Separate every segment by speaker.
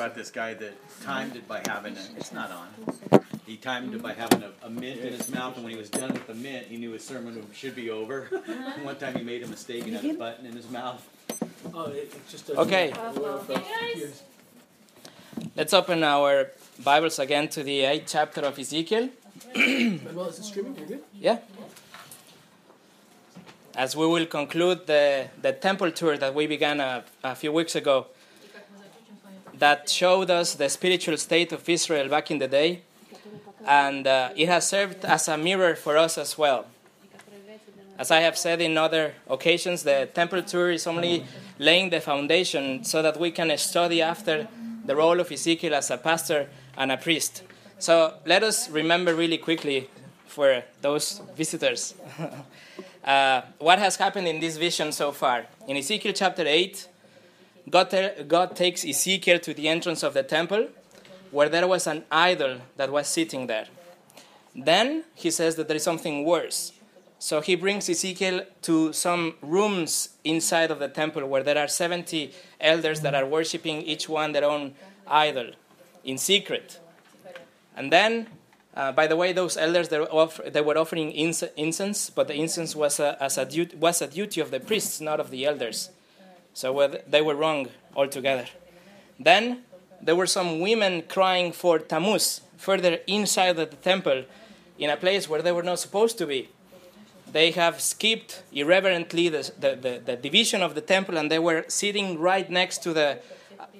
Speaker 1: about this guy that timed it by having a, it's not on. He timed it by having a, a mint in his mouth, and when he was done with the mint, he knew his sermon should be over. One time he made a mistake and had a button in his mouth.
Speaker 2: Oh, it, it just
Speaker 3: Okay.
Speaker 2: Yes.
Speaker 3: Let's open our Bibles again to the eighth chapter of Ezekiel.
Speaker 2: Manuel, is it streaming? You're good?
Speaker 3: Yeah. As we will conclude the, the temple tour that we began a, a few weeks ago, that showed us the spiritual state of Israel back in the day, and uh, it has served as a mirror for us as well. As I have said in other occasions, the temple tour is only laying the foundation so that we can study after the role of Ezekiel as a pastor and a priest. So let us remember really quickly for those visitors uh, what has happened in this vision so far. In Ezekiel chapter 8, God, te- God takes Ezekiel to the entrance of the temple where there was an idol that was sitting there. Then he says that there is something worse. So he brings Ezekiel to some rooms inside of the temple where there are 70 elders that are worshiping each one their own idol in secret. And then, uh, by the way, those elders they were, off- they were offering ins- incense, but the incense was a, as a dut- was a duty of the priests, not of the elders. So they were wrong altogether. Then there were some women crying for Tammuz further inside the temple in a place where they were not supposed to be. They have skipped irreverently the, the, the, the division of the temple and they were sitting right next to the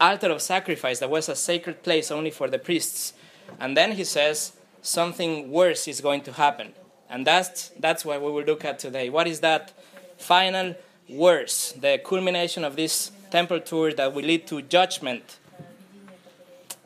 Speaker 3: altar of sacrifice that was a sacred place only for the priests. And then he says something worse is going to happen. And that's, that's what we will look at today. What is that final worse, the culmination of this temple tour that will lead to judgment?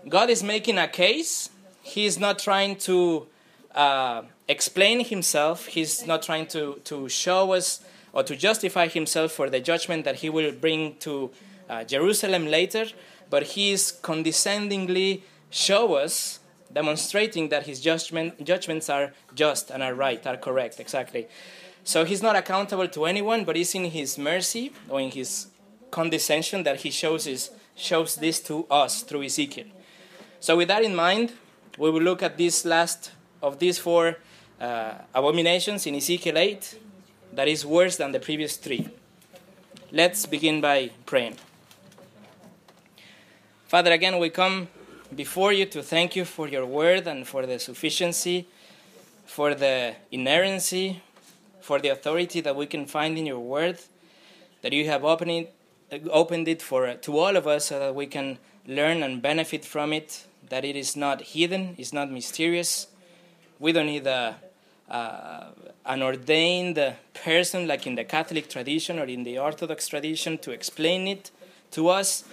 Speaker 3: God is making a case. He is not trying to uh, explain himself. He's not trying to, to show us or to justify himself for the judgment that he will bring to uh, Jerusalem later, but he is condescendingly show us, demonstrating that his judgment, judgments are just and are right, are correct, exactly. So he's not accountable to anyone, but it's in his mercy or in his condescension that he shows, his, shows this to us through Ezekiel. So with that in mind, we will look at this last of these four uh, abominations in Ezekiel 8 that is worse than the previous three. Let's begin by praying. Father, again, we come before you to thank you for your word and for the sufficiency, for the inerrancy, for the authority that we can find in your word, that you have opened it, opened it for, to all of us so that we can learn and benefit from it, that it is not hidden, it's not mysterious. We don't need a, uh, an ordained person like in the Catholic tradition or in the Orthodox tradition to explain it to us,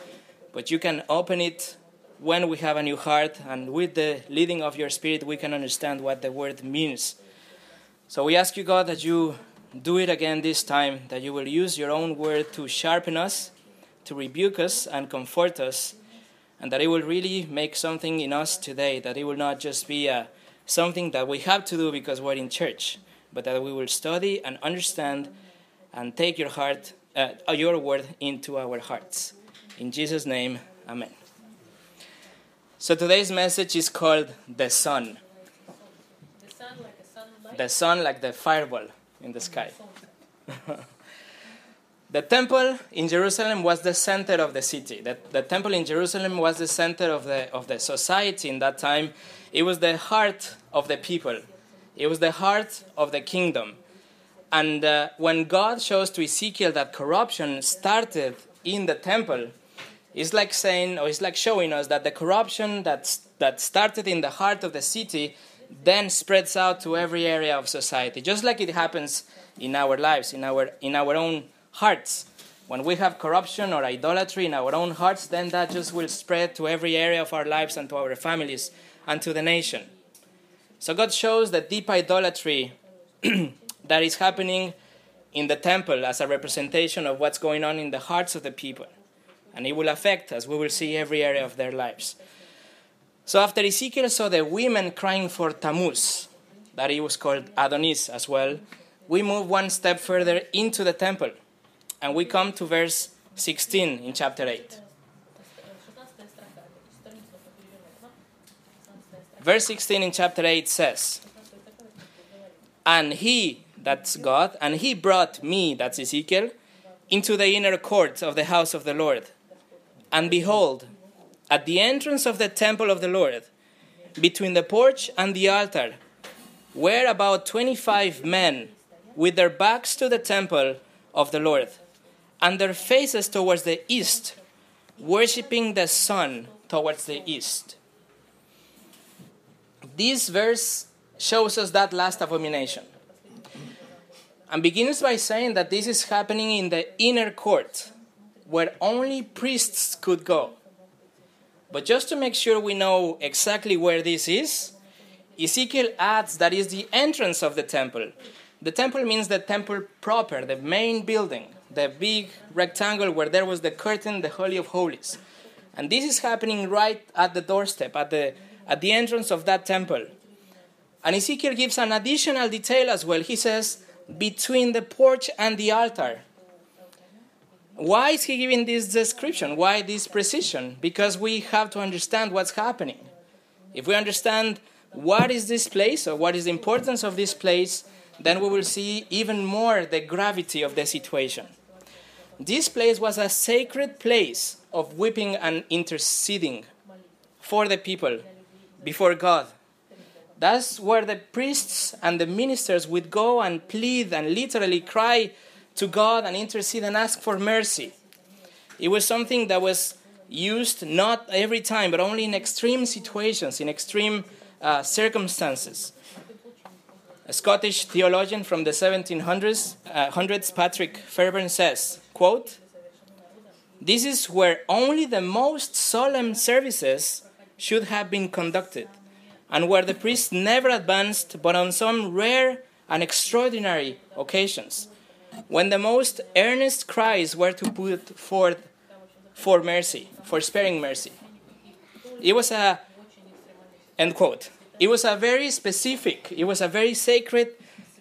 Speaker 3: but you can open it when we have a new heart, and with the leading of your Spirit, we can understand what the word means. So we ask you, God, that you do it again this time, that you will use your own word to sharpen us, to rebuke us, and comfort us, and that it will really make something in us today, that it will not just be a, something that we have to do because we're in church, but that we will study and understand and take your heart, uh, your word into our hearts. In Jesus' name, amen. So today's message is called The Sun.
Speaker 4: The sun like a sunlight.
Speaker 3: The sun like the fireball in the sky. the temple in Jerusalem was the center of the city. The, the temple in Jerusalem was the center of the, of the society in that time. It was the heart of the people, it was the heart of the kingdom. And uh, when God shows to Ezekiel that corruption started in the temple, it's like saying, or it's like showing us that the corruption that, that started in the heart of the city then spreads out to every area of society, just like it happens in our lives, in our, in our own hearts. When we have corruption or idolatry in our own hearts, then that just will spread to every area of our lives and to our families and to the nation. So God shows the deep idolatry that is happening in the temple as a representation of what's going on in the hearts of the people. And it will affect, as we will see, every area of their lives. So after Ezekiel saw the women crying for Tammuz, that it was called Adonis as well, we move one step further into the temple. And we come to verse 16 in chapter 8. Verse 16 in chapter 8 says, And he, that's God, and he brought me, that's Ezekiel, into the inner court of the house of the Lord. And behold, at the entrance of the temple of the Lord, between the porch and the altar, were about 25 men with their backs to the temple of the Lord, and their faces towards the east, worshipping the sun towards the east. This verse shows us that last abomination. And begins by saying that this is happening in the inner court, where only priests could go. But just to make sure we know exactly where this is, Ezekiel adds that is the entrance of the temple. The temple means the temple proper, the main building, the big rectangle where there was the curtain, the Holy of Holies. And this is happening right at the doorstep, at the, at the entrance of that temple. And Ezekiel gives an additional detail as well. He says, between the porch and the altar. Why is he giving this description? Why this precision? Because we have to understand what's happening. If we understand what is this place or what is the importance of this place, then we will see even more the gravity of the situation. This place was a sacred place of weeping and interceding for the people before God. That's where the priests and the ministers would go and plead and literally cry to God and intercede and ask for mercy. It was something that was used not every time, but only in extreme situations, in extreme uh, circumstances. A Scottish theologian from the 1700s, uh, hundreds, Patrick Fairbairn says, quote, This is where only the most solemn services should have been conducted and where the priest never advanced but on some rare and extraordinary occasions, when the most earnest cries were to put forth for mercy, for sparing mercy. It was a, end quote, it was a very specific, it was a very sacred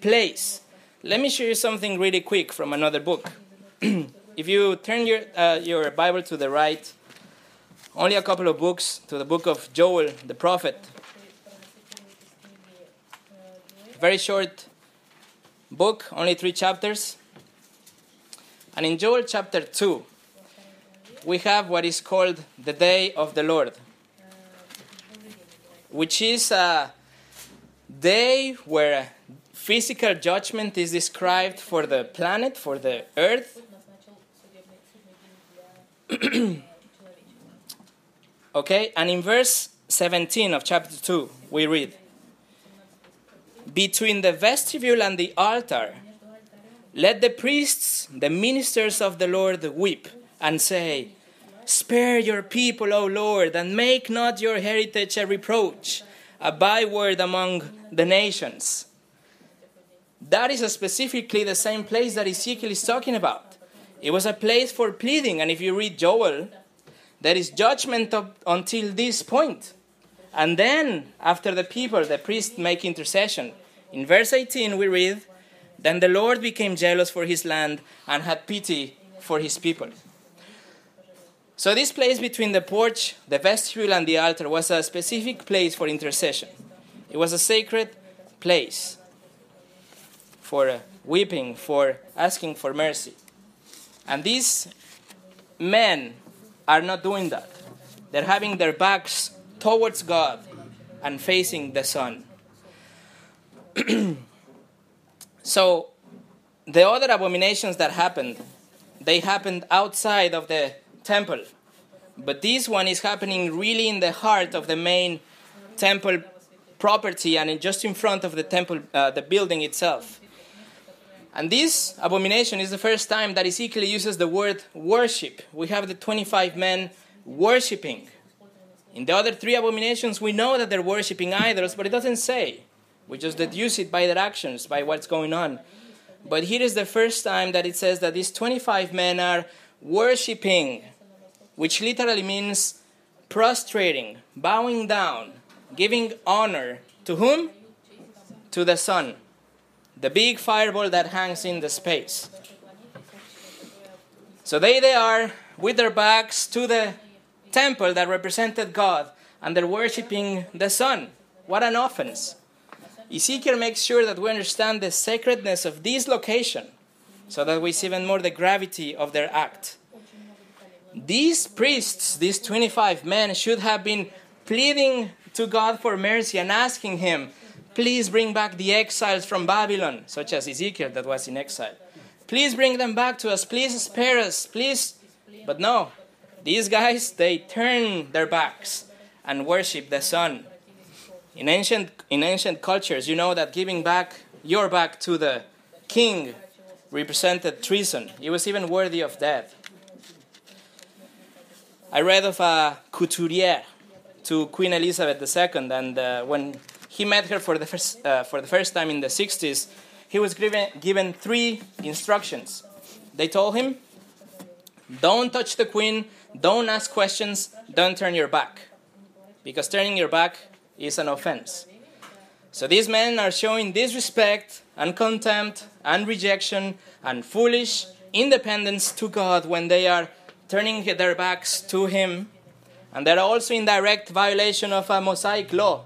Speaker 3: place. Let me show you something really quick from another book. if you turn your, uh, your Bible to the right, only a couple of books to the book of Joel the prophet, very short book, only three chapters. And in Joel chapter 2, we have what is called the day of the Lord, which is a day where physical judgment is described for the planet, for the earth. okay, and in verse 17 of chapter 2, we read between the vestibule and the altar, let the priests, the ministers of the Lord, weep and say, Spare your people, O Lord, and make not your heritage a reproach, a byword among the nations. That is specifically the same place that Ezekiel is talking about. It was a place for pleading, and if you read Joel, there is judgment up until this point. And then, after the people, the priests make intercession. In verse 18, we read, Then the Lord became jealous for his land and had pity for his people. So, this place between the porch, the vestibule, and the altar was a specific place for intercession. It was a sacred place for uh, weeping, for asking for mercy. And these men are not doing that. They're having their backs towards God and facing the sun. so, the other abominations that happened, they happened outside of the temple. But this one is happening really in the heart of the main temple property and just in front of the temple, uh, the building itself. And this abomination is the first time that Ezekiel uses the word worship. We have the 25 men worshiping. In the other three abominations, we know that they're worshiping idols, but it doesn't say. We just deduce it by their actions, by what's going on. But here is the first time that it says that these 25 men are worshiping, which literally means prostrating, bowing down, giving honor to whom? To the sun, the big fireball that hangs in the space. So they they are with their backs to the temple that represented God, and they're worshiping the sun. What an offense. Ezekiel makes sure that we understand the sacredness of this location so that we see even more the gravity of their act. These priests, these 25 men, should have been pleading to God for mercy and asking Him, please bring back the exiles from Babylon, such as Ezekiel that was in exile. Please bring them back to us. Please spare us. Please. But no, these guys, they turn their backs and worship the sun. In ancient, in ancient cultures, you know that giving back your back to the king represented treason. It was even worthy of death. I read of a couturier to Queen Elizabeth II, and uh, when he met her for the first, uh, for the first time in the 60s, he was given, given three instructions. They told him, Don't touch the queen, don't ask questions, don't turn your back. Because turning your back is an offense. So these men are showing disrespect and contempt and rejection and foolish independence to God when they are turning their backs to Him. And they're also in direct violation of a Mosaic law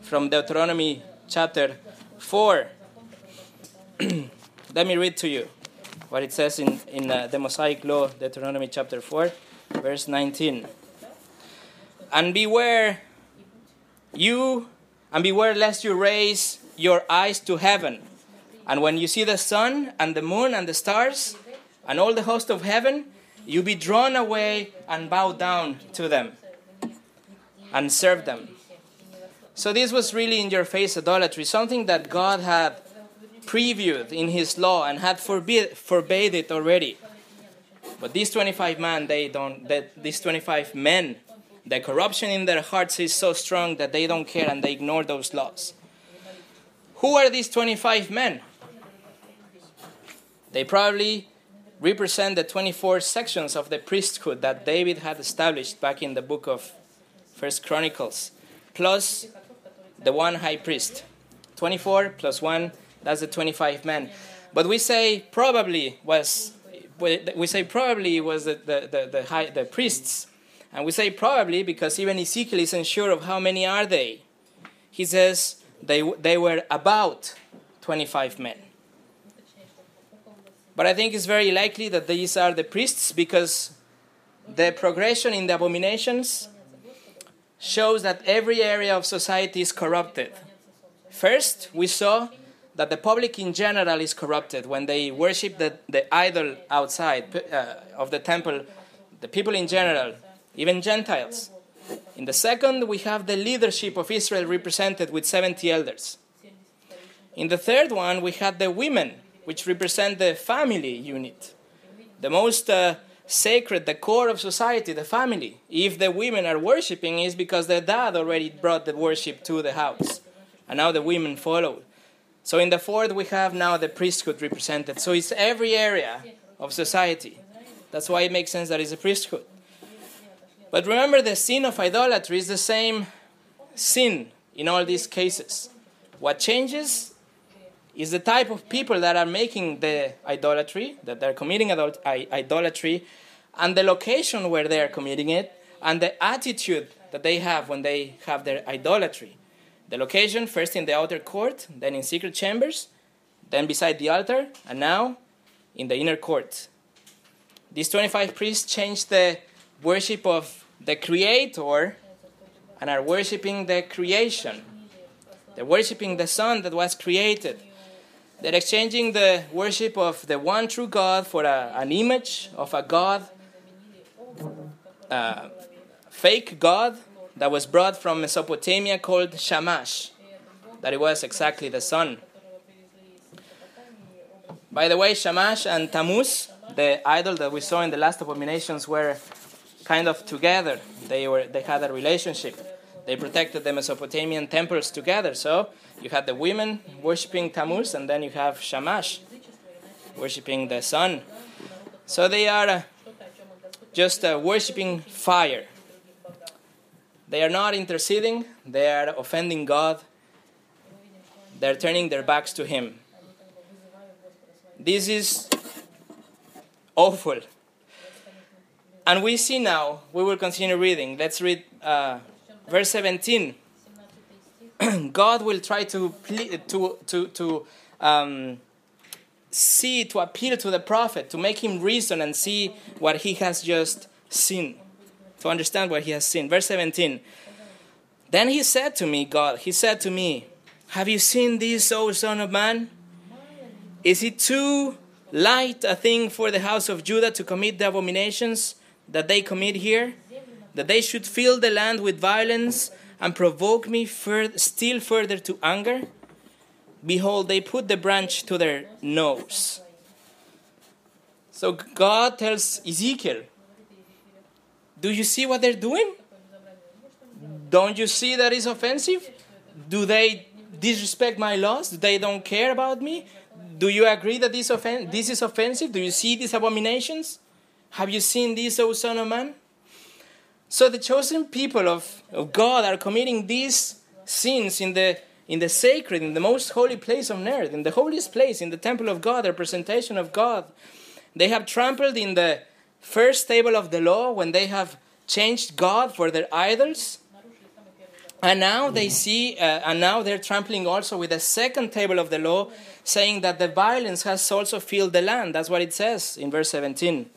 Speaker 3: from Deuteronomy chapter 4. Let me read to you what it says in, in uh, the Mosaic law, Deuteronomy chapter 4, verse 19. And beware, you, and beware lest you raise your eyes to heaven. And when you see the sun and the moon and the stars and all the host of heaven, you be drawn away and bow down to them and serve them. So this was really in your face idolatry, something that God had previewed in his law and had forbid, forbade it already. But these 25 men, they don't, that these 25 men, the corruption in their hearts is so strong that they don't care and they ignore those laws. Who are these 25 men? They probably represent the 24 sections of the priesthood that David had established back in the book of First Chronicles, plus the one high priest. 24 plus 1, that's the 25 men. But we say probably was we say probably was the, the, the, the, high, the priests. And we say probably because even Ezekiel isn't sure of how many are they. He says they, they were about 25 men. But I think it's very likely that these are the priests because the progression in the abominations shows that every area of society is corrupted. First, we saw that the public in general is corrupted when they worship the, the idol outside uh, of the temple, the people in general, even Gentiles. In the second, we have the leadership of Israel represented with 70 elders. In the third one, we had the women, which represent the family unit, the most uh, sacred, the core of society, the family. If the women are worshiping, is because their dad already brought the worship to the house, and now the women follow. So in the fourth, we have now the priesthood represented. So it's every area of society. That's why it makes sense that it's a priesthood. But remember, the sin of idolatry is the same sin in all these cases. What changes is the type of people that are making the idolatry, that they're committing idolatry, and the location where they are committing it, and the attitude that they have when they have their idolatry. The location, first in the outer court, then in secret chambers, then beside the altar, and now in the inner court. These 25 priests changed the worship of the Creator and are worshiping the creation. They're worshiping the sun that was created. They're exchanging the worship of the one true God for a, an image of a God, uh, fake God that was brought from Mesopotamia called Shamash, that it was exactly the sun. By the way, Shamash and Tammuz, the idol that we saw in the last abominations, were kind of together. They were they had a relationship. They protected the Mesopotamian temples together. So you had the women worshiping Tammuz, and then you have Shamash worshiping the sun. So they are uh, just uh, worshiping fire. They are not interceding, they are offending God, they're turning their backs to Him. This is awful. And we see now, we will continue reading. Let's read uh, verse 17. God will try to ple- to to to um, see to appeal to the prophet to make him reason and see what he has just seen, to understand what he has seen. Verse seventeen. Then he said to me, God, he said to me, Have you seen this, O Son of Man? Is it too light a thing for the house of Judah to commit the abominations that they commit here? That they should fill the land with violence and provoke me fur- still further to anger? Behold, they put the branch to their nose. So God tells Ezekiel, Do you see what they're doing? Don't you see that is offensive? Do they disrespect my laws? Do they don't care about me? Do you agree that this, offen- this is offensive? Do you see these abominations? Have you seen this, O Son of Man? So the chosen people of, of God are committing these sins in the in the sacred, in the most holy place on earth, in the holiest place, in the temple of God, the representation of God. They have trampled in the first table of the law when they have changed God for their idols. And now they see, uh, and now they're trampling also with the second table of the law, saying that the violence has also filled the land. That's what it says in verse 17.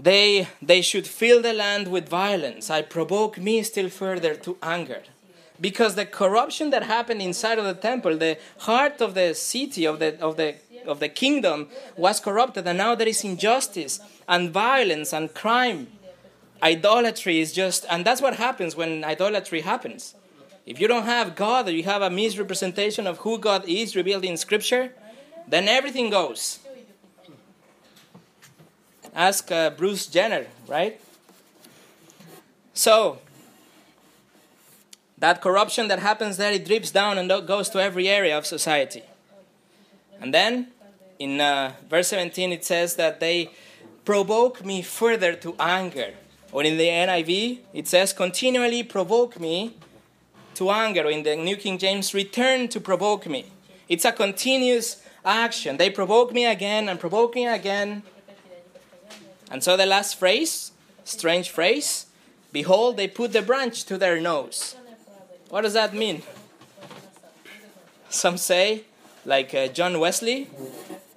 Speaker 3: They, they should fill the land with violence. I provoke me still further to anger. Because the corruption that happened inside of the temple, the heart of the city, of the, of the, of the kingdom, was corrupted, and now there is injustice and violence and crime. Idolatry is just, and that's what happens when idolatry happens. If you don't have God or you have a misrepresentation of who God is revealed in Scripture, then everything goes. Ask uh, Bruce Jenner, right? So, that corruption that happens there, it drips down and goes to every area of society. And then, in uh, verse 17, it says that they provoke me further to anger. Or in the NIV, it says, continually provoke me to anger. Or in the New King James, return to provoke me. It's a continuous action. They provoke me again and provoke me again. And so the last phrase, strange phrase, behold, they put the branch to their nose. What does that mean? Some say, like uh, John Wesley,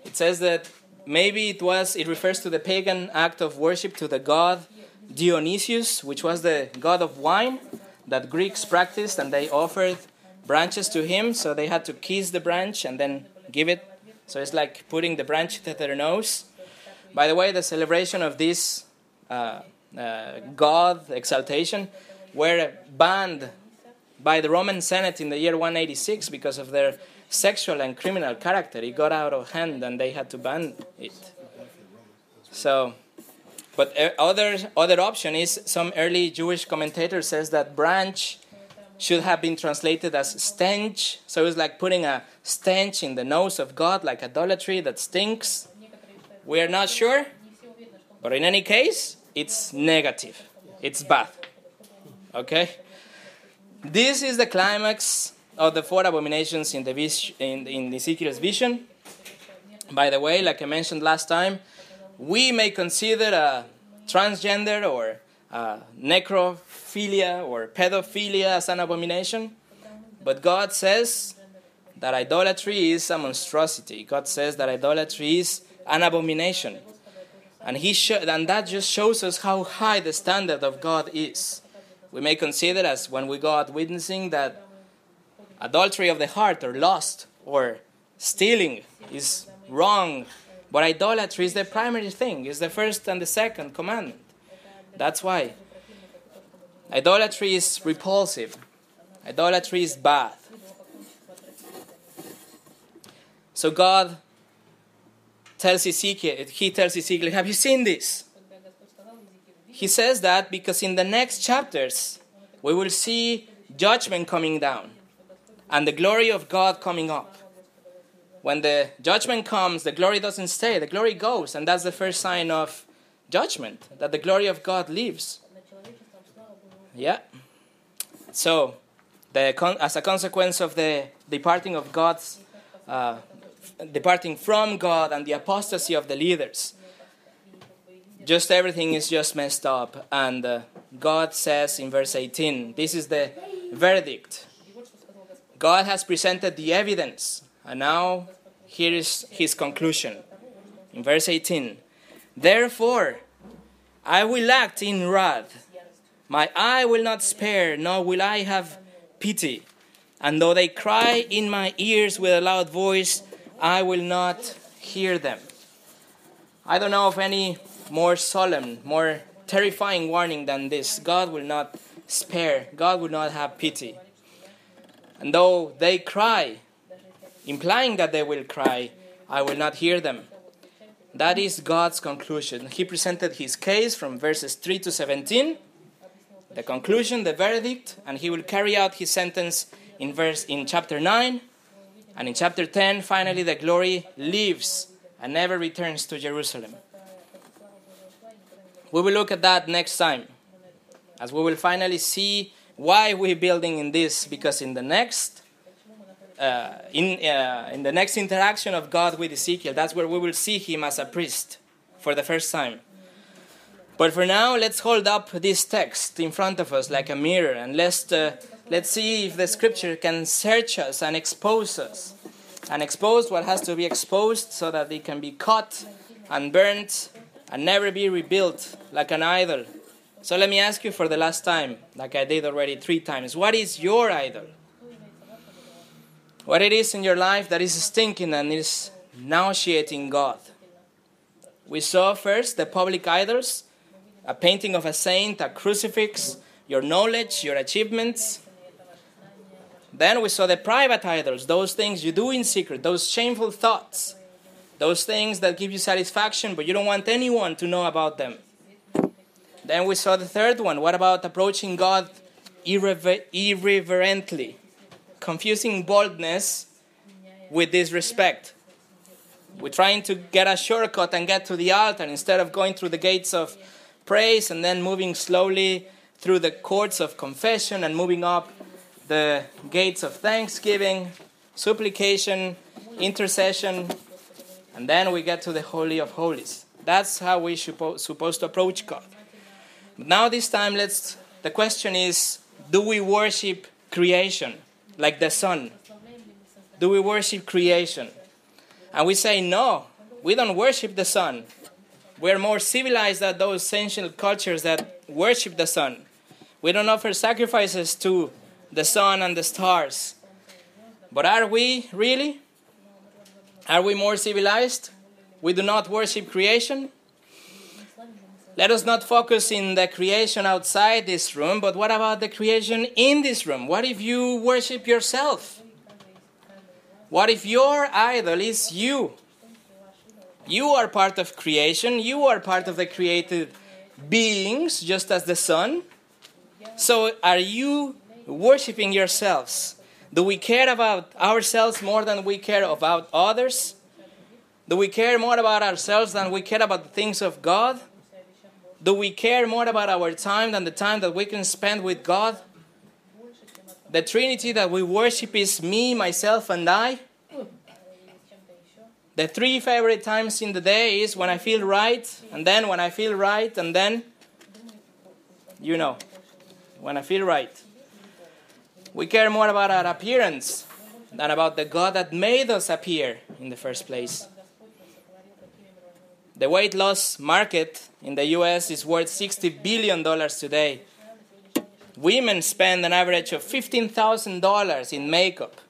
Speaker 3: it says that maybe it was it refers to the pagan act of worship to the god Dionysius, which was the god of wine that Greeks practiced, and they offered branches to him, so they had to kiss the branch and then give it. So it's like putting the branch to their nose. By the way, the celebration of this uh, uh, god exaltation were banned by the Roman Senate in the year 186 because of their sexual and criminal character. It got out of hand and they had to ban it. So, but other other option is some early Jewish commentator says that branch should have been translated as stench. So it's like putting a stench in the nose of God, like idolatry that stinks. We are not sure, but in any case, it's negative. It's bad. Okay? This is the climax of the four abominations in, the vis- in, in Ezekiel's vision. By the way, like I mentioned last time, we may consider a transgender or a necrophilia or pedophilia as an abomination, but God says that idolatry is a monstrosity. God says that idolatry is an abomination. And, he sh- and that just shows us how high the standard of God is. We may consider as when we go out witnessing that adultery of the heart or lust or stealing is wrong, but idolatry is the primary thing, is the first and the second commandment. That's why. Idolatry is repulsive. Idolatry is bad. So God tells Ezekiel, he tells Ezekiel, Have you seen this? He says that because in the next chapters we will see judgment coming down and the glory of God coming up. When the judgment comes, the glory doesn't stay, the glory goes, and that's the first sign of judgment that the glory of God leaves. Yeah. So, the, as a consequence of the departing of God's, uh, departing from God and the apostasy of the leaders, just everything is just messed up. And uh, God says in verse 18, this is the verdict God has presented the evidence, and now here is his conclusion. In verse 18 Therefore, I will act in wrath. My eye will not spare, nor will I have pity. And though they cry in my ears with a loud voice, I will not hear them. I don't know of any more solemn, more terrifying warning than this. God will not spare, God will not have pity. And though they cry, implying that they will cry, I will not hear them. That is God's conclusion. He presented his case from verses 3 to 17, the conclusion, the verdict, and he will carry out his sentence in verse in chapter 9. And in chapter 10, finally the glory leaves and never returns to Jerusalem. We will look at that next time, as we will finally see why we're building in this, because in the next uh, in, uh, in the next interaction of God with Ezekiel, that's where we will see him as a priest for the first time. But for now, let's hold up this text in front of us like a mirror and let's, uh, let's see if the scripture can search us and expose us. And expose what has to be exposed so that it can be cut and burnt and never be rebuilt like an idol. So let me ask you for the last time, like I did already three times what is your idol? what it is in your life that is stinking and is nauseating God. We saw first the public idols, a painting of a saint, a crucifix, your knowledge, your achievements. Then we saw the private idols, those things you do in secret, those shameful thoughts, those things that give you satisfaction, but you don't want anyone to know about them. Then we saw the third one. What about approaching God irrever- irreverently? confusing boldness with disrespect. We're trying to get a shortcut and get to the altar instead of going through the gates of praise and then moving slowly through the courts of confession and moving up the gates of thanksgiving, supplication, intercession, and then we get to the Holy of Holies. That's how we suppo- supposed to approach God. But now this time let's the question is do we worship creation? like the sun? Do we worship creation? And we say, no, we don't worship the sun. We're more civilized than those ancient cultures that worship the sun. We don't offer sacrifices to the sun and the stars. But are we really? Are we more civilized? We do not worship creation? Let us not focus in the creation outside this room, but what about the creation in this room? What if you worship yourself? What if your idol is you? You are part of creation, you are part of the created beings, just as the sun. So, are you worshiping yourselves? Do we care about ourselves more than we care about others? Do we care more about ourselves than we care about the things of God? Do we care more about our time than the time that we can spend with God? The Trinity that we worship is me, myself, and I. The three favorite times in the day is when I feel right, and then when I feel right, and then, you know, when I feel right. We care more about our appearance than about the God that made us appear in the first place. The weight loss market in the US is worth $60 billion today. Women spend an average of $15,000 in makeup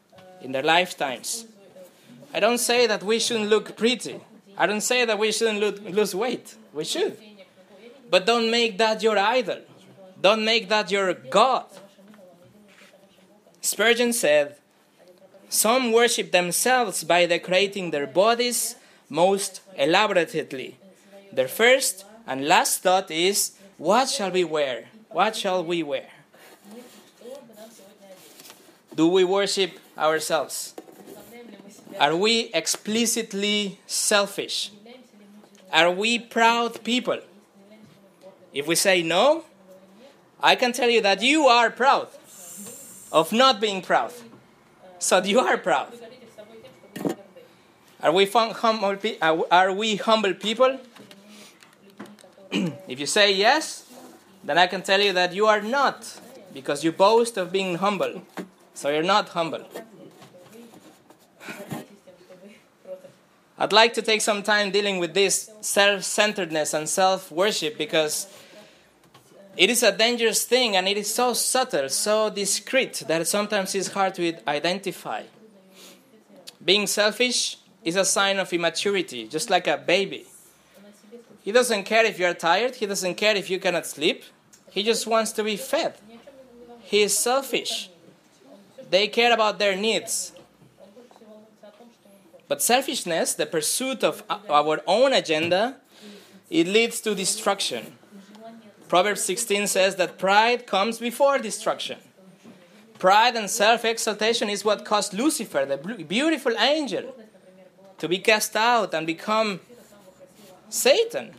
Speaker 3: in their lifetimes. I don't say that we shouldn't look pretty. I don't say that we shouldn't lo- lose weight. We should. But don't make that your idol. Don't make that your God. Spurgeon said, Some worship themselves by decorating their bodies most elaborately. Their first and last thought is, What shall we wear? What shall we wear? Do we worship ourselves? Are we explicitly selfish? Are we proud people? If we say no, I can tell you that you are proud of not being proud. So you are proud. Are we humble? Are we humble people? if you say yes, then I can tell you that you are not, because you boast of being humble. So you're not humble. I'd like to take some time dealing with this self centeredness and self worship because it is a dangerous thing and it is so subtle, so discreet that sometimes it's hard to identify. Being selfish is a sign of immaturity, just like a baby. He doesn't care if you're tired, he doesn't care if you cannot sleep, he just wants to be fed. He is selfish. They care about their needs. But selfishness, the pursuit of our own agenda, it leads to destruction. Proverbs 16 says that pride comes before destruction. Pride and self exaltation is what caused Lucifer, the beautiful angel, to be cast out and become Satan.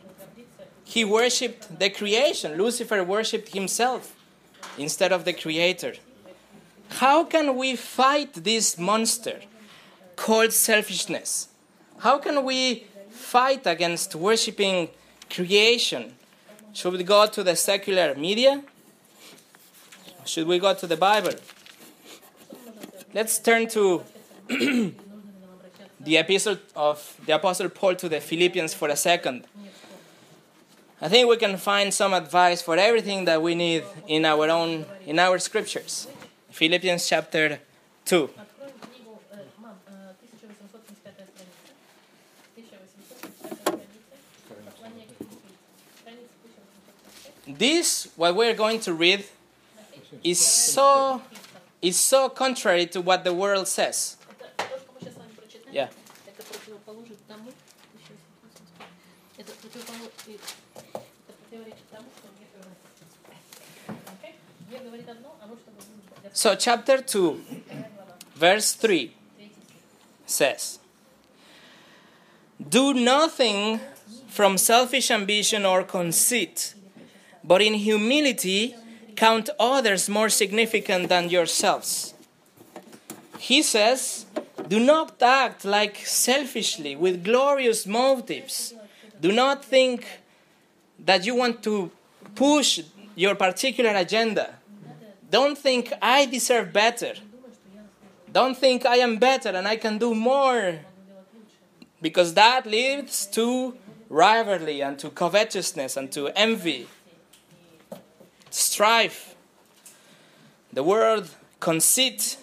Speaker 3: He worshipped the creation. Lucifer worshipped himself instead of the Creator. How can we fight this monster called selfishness? How can we fight against worshiping creation? Should we go to the secular media? Should we go to the Bible? Let's turn to the epistle of the Apostle Paul to the Philippians for a second. I think we can find some advice for everything that we need in our own in our scriptures. Philippians chapter 2. This, what we're going to read, is so, is so contrary to what the world says. Yeah. So, chapter 2, verse 3 says, Do nothing from selfish ambition or conceit, but in humility count others more significant than yourselves. He says, Do not act like selfishly with glorious motives. Do not think that you want to push your particular agenda. Don't think I deserve better. Don't think I am better and I can do more. Because that leads to rivalry and to covetousness and to envy, strife. The word conceit,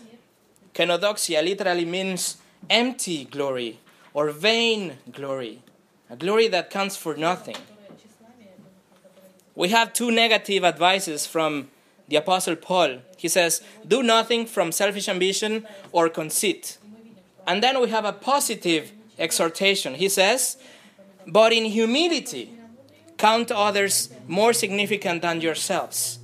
Speaker 3: kenodoxia, literally means empty glory or vain glory, a glory that counts for nothing. We have two negative advices from the Apostle Paul. He says, Do nothing from selfish ambition or conceit. And then we have a positive exhortation. He says, But in humility, count others more significant than yourselves.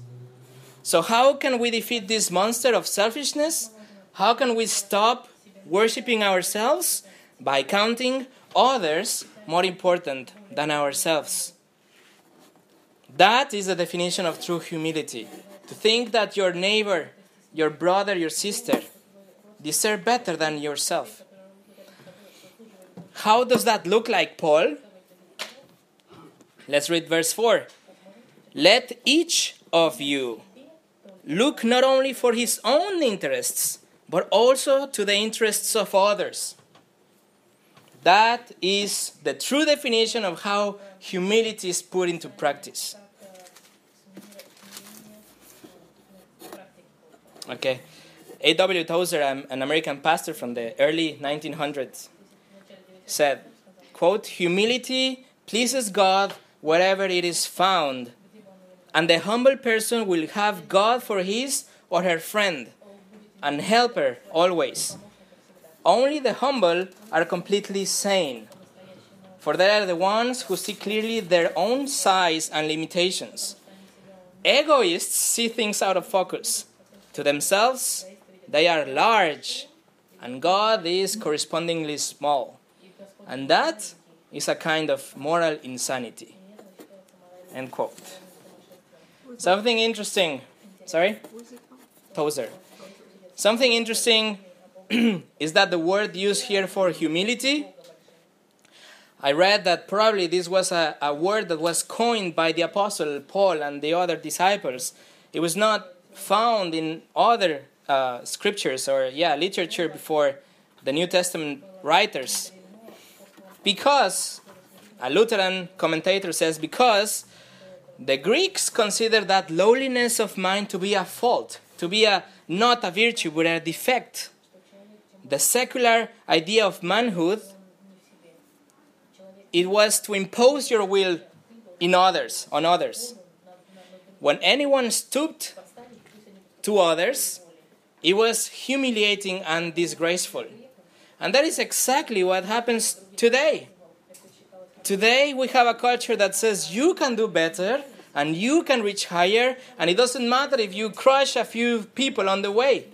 Speaker 3: So, how can we defeat this monster of selfishness? How can we stop worshiping ourselves? By counting others more important than ourselves. That is the definition of true humility. To think that your neighbor, your brother, your sister deserve better than yourself. How does that look like, Paul? Let's read verse 4. Let each of you look not only for his own interests, but also to the interests of others. That is the true definition of how humility is put into practice. Okay. A.W. Tozer, an American pastor from the early 1900s, said, quote, humility pleases God wherever it is found, and the humble person will have God for his or her friend and helper always. Only the humble are completely sane, for they are the ones who see clearly their own size and limitations. Egoists see things out of focus. To themselves, they are large, and God is correspondingly small. And that is a kind of moral insanity. End quote. Something interesting. Sorry? Tozer. Something interesting is that the word used here for humility, I read that probably this was a, a word that was coined by the Apostle Paul and the other disciples. It was not found in other uh, scriptures or yeah literature before the New Testament writers. Because a Lutheran commentator says because the Greeks consider that lowliness of mind to be a fault, to be a not a virtue but a defect. The secular idea of manhood it was to impose your will in others, on others. When anyone stooped to others, it was humiliating and disgraceful. And that is exactly what happens today. Today, we have a culture that says you can do better and you can reach higher, and it doesn't matter if you crush a few people on the way.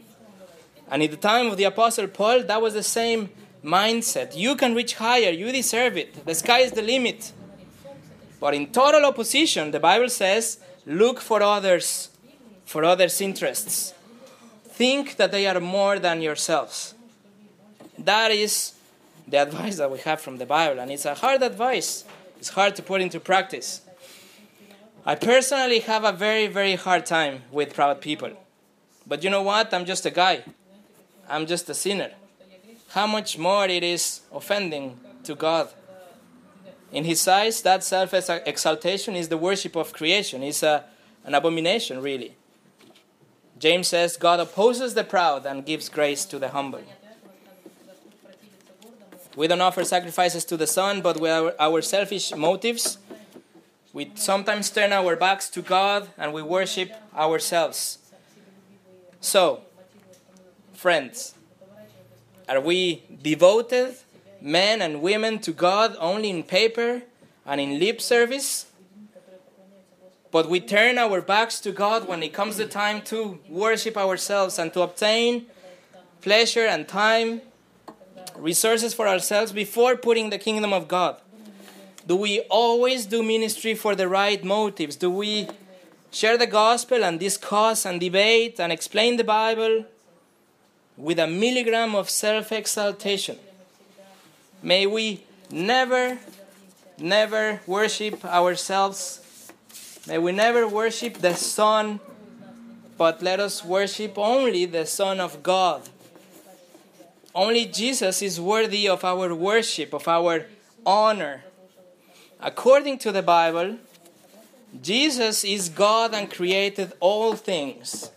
Speaker 3: And at the time of the Apostle Paul, that was the same mindset. You can reach higher, you deserve it. The sky is the limit. But in total opposition, the Bible says, look for others, for others' interests. Think that they are more than yourselves. That is the advice that we have from the Bible, and it's a hard advice. It's hard to put into practice. I personally have a very, very hard time with proud people. But you know what? I'm just a guy. I'm just a sinner. How much more it is offending to God. In His eyes, that self exaltation is the worship of creation. It's a, an abomination, really. James says, God opposes the proud and gives grace to the humble. We don't offer sacrifices to the sun, but with our, our selfish motives, we sometimes turn our backs to God and we worship ourselves. So, friends, are we devoted men and women to God only in paper and in lip service? But we turn our backs to God when it comes the time to worship ourselves and to obtain pleasure and time, resources for ourselves before putting the kingdom of God. Do we always do ministry for the right motives? Do we share the gospel and discuss and debate and explain the Bible with a milligram of self exaltation? May we never, never worship ourselves. May we never worship the sun, but let us worship only the Son of God. Only Jesus is worthy of our worship, of our honor. According to the Bible, Jesus is God and created all things.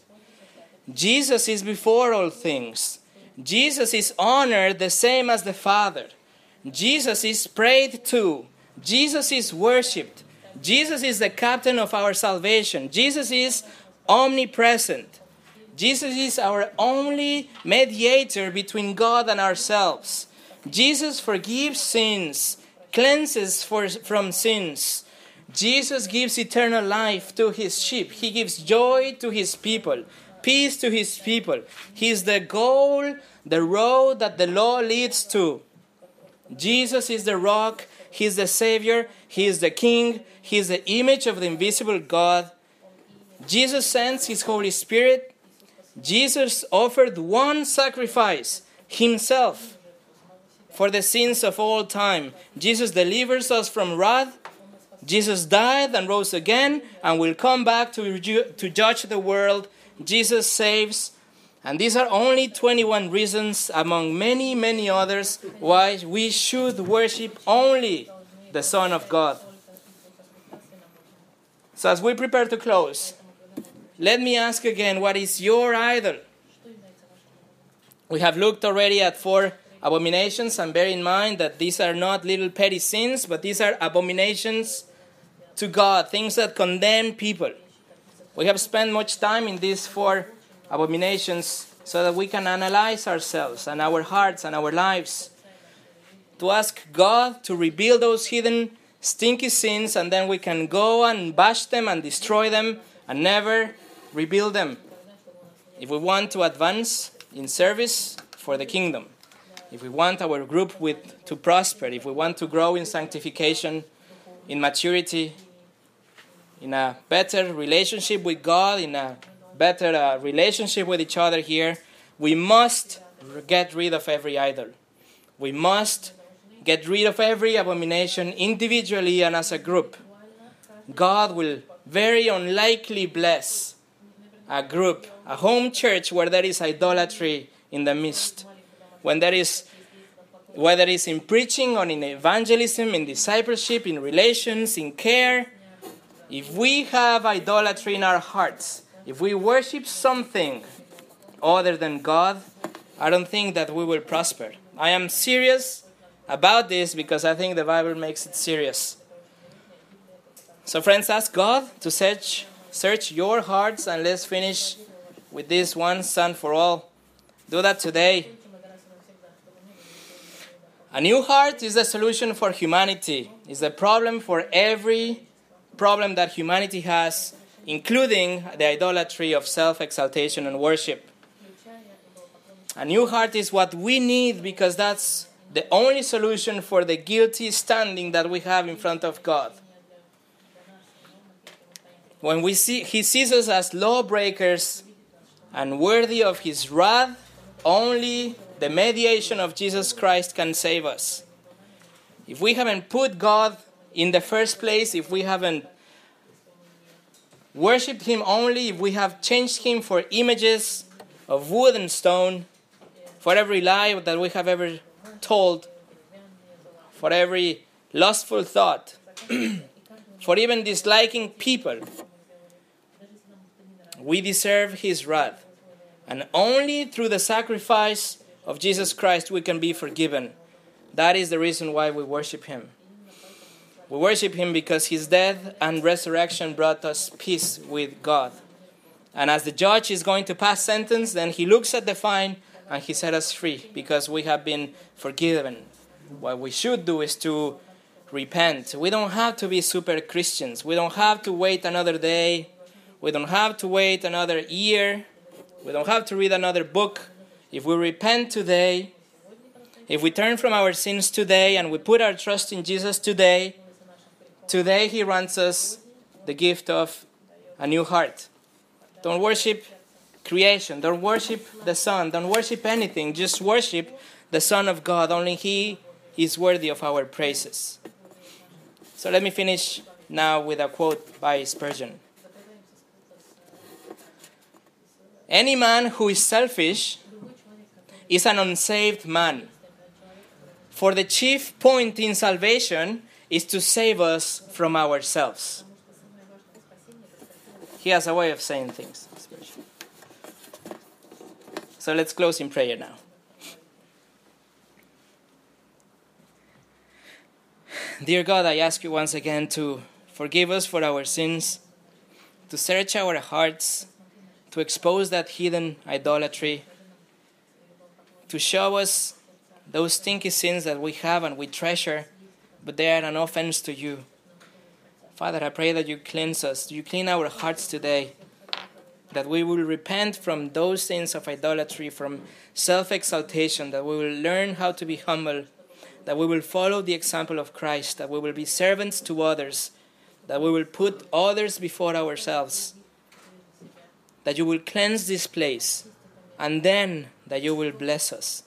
Speaker 3: Jesus is before all things. Jesus is honored the same as the Father. Jesus is prayed to. Jesus is worshipped. Jesus is the captain of our salvation. Jesus is omnipresent. Jesus is our only mediator between God and ourselves. Jesus forgives sins cleanses for, from sins. Jesus gives eternal life to his sheep. He gives joy to his people, peace to his people. He is the goal, the road that the law leads to. Jesus is the rock, he is the Savior, he is the King, he is the image of the invisible God. Jesus sends his Holy Spirit. Jesus offered one sacrifice, himself for the sins of all time. Jesus delivers us from wrath. Jesus died and rose again and will come back to, to judge the world. Jesus saves. And these are only 21 reasons among many, many others why we should worship only the Son of God. So, as we prepare to close, let me ask again what is your idol? We have looked already at four abominations, and bear in mind that these are not little petty sins, but these are abominations to God, things that condemn people. We have spent much time in these four abominations so that we can analyze ourselves and our hearts and our lives to ask God to reveal those hidden stinky sins, and then we can go and bash them and destroy them and never rebuild them. If we want to advance in service for the kingdom if we want our group with, to prosper, if we want to grow in sanctification, in maturity, in a better relationship with God, in a better uh, relationship with each other here, we must get rid of every idol. We must get rid of every abomination individually and as a group. God will very unlikely bless a group a home church where there is idolatry in the midst, when there is whether it's in preaching or in evangelism, in discipleship, in relations, in care, if we have idolatry in our hearts, if we worship something other than God, I don't think that we will prosper. I am serious about this because I think the Bible makes it serious. So, friends, ask God to search, search your hearts and let's finish with this one son for all. Do that today. A new heart is the solution for humanity, is the problem for every problem that humanity has, including the idolatry of self exaltation and worship. A new heart is what we need because that's the only solution for the guilty standing that we have in front of God. When we see, He sees us as lawbreakers and worthy of His wrath, only the mediation of Jesus Christ can save us. If we haven't put God in the first place, if we haven't worshipped Him only, if we have changed Him for images of wood and stone, for every lie that we have ever told, for every lustful thought, for even disliking people, we deserve His wrath. And only through the sacrifice of Jesus Christ we can be forgiven. That is the reason why we worship Him. We worship Him because His death and resurrection brought us peace with God. And as the judge is going to pass sentence, then He looks at the fine and He set us free because we have been forgiven. What we should do is to repent. We don't have to be super Christians. We don't have to wait another day. We don't have to wait another year. We don't have to read another book. If we repent today, if we turn from our sins today and we put our trust in Jesus today, today He grants us the gift of a new heart. Don't worship creation, don't worship the sun, don't worship anything, just worship the Son of God. Only He is worthy of our praises. So let me finish now with a quote by Spurgeon. Any man who is selfish is an unsaved man. For the chief point in salvation is to save us from ourselves. He has a way of saying things. So let's close in prayer now. Dear God, I ask you once again to forgive us for our sins, to search our hearts, to expose that hidden idolatry, to show us those stinky sins that we have and we treasure, but they are an offense to you. Father, I pray that you cleanse us, you clean our hearts today, that we will repent from those sins of idolatry, from self exaltation, that we will learn how to be humble, that we will follow the example of Christ, that we will be servants to others, that we will put others before ourselves, that you will cleanse this place, and then that you will bless us,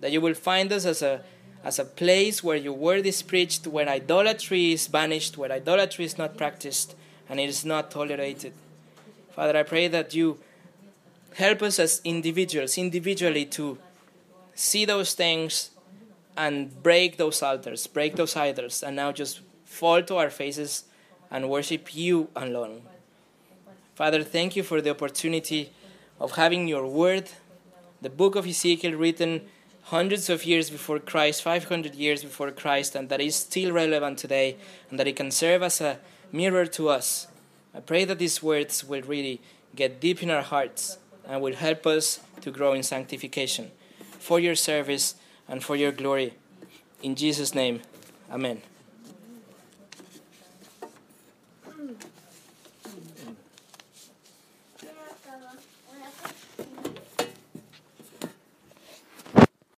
Speaker 3: that you will find us as a as a place where your word is preached, where idolatry is banished, where idolatry is not practiced, and it is not tolerated. Father, I pray that you help us as individuals, individually, to see those things and break those altars, break those idols, and now just fall to our faces and worship you alone. Father, thank you for the opportunity of having your word, the book of Ezekiel written hundreds of years before Christ, 500 years before Christ, and that is still relevant today, and that it can serve as a mirror to us. I pray that these words will really get deep in our hearts and will help us to grow in sanctification for your service and for your glory. In Jesus' name, Amen.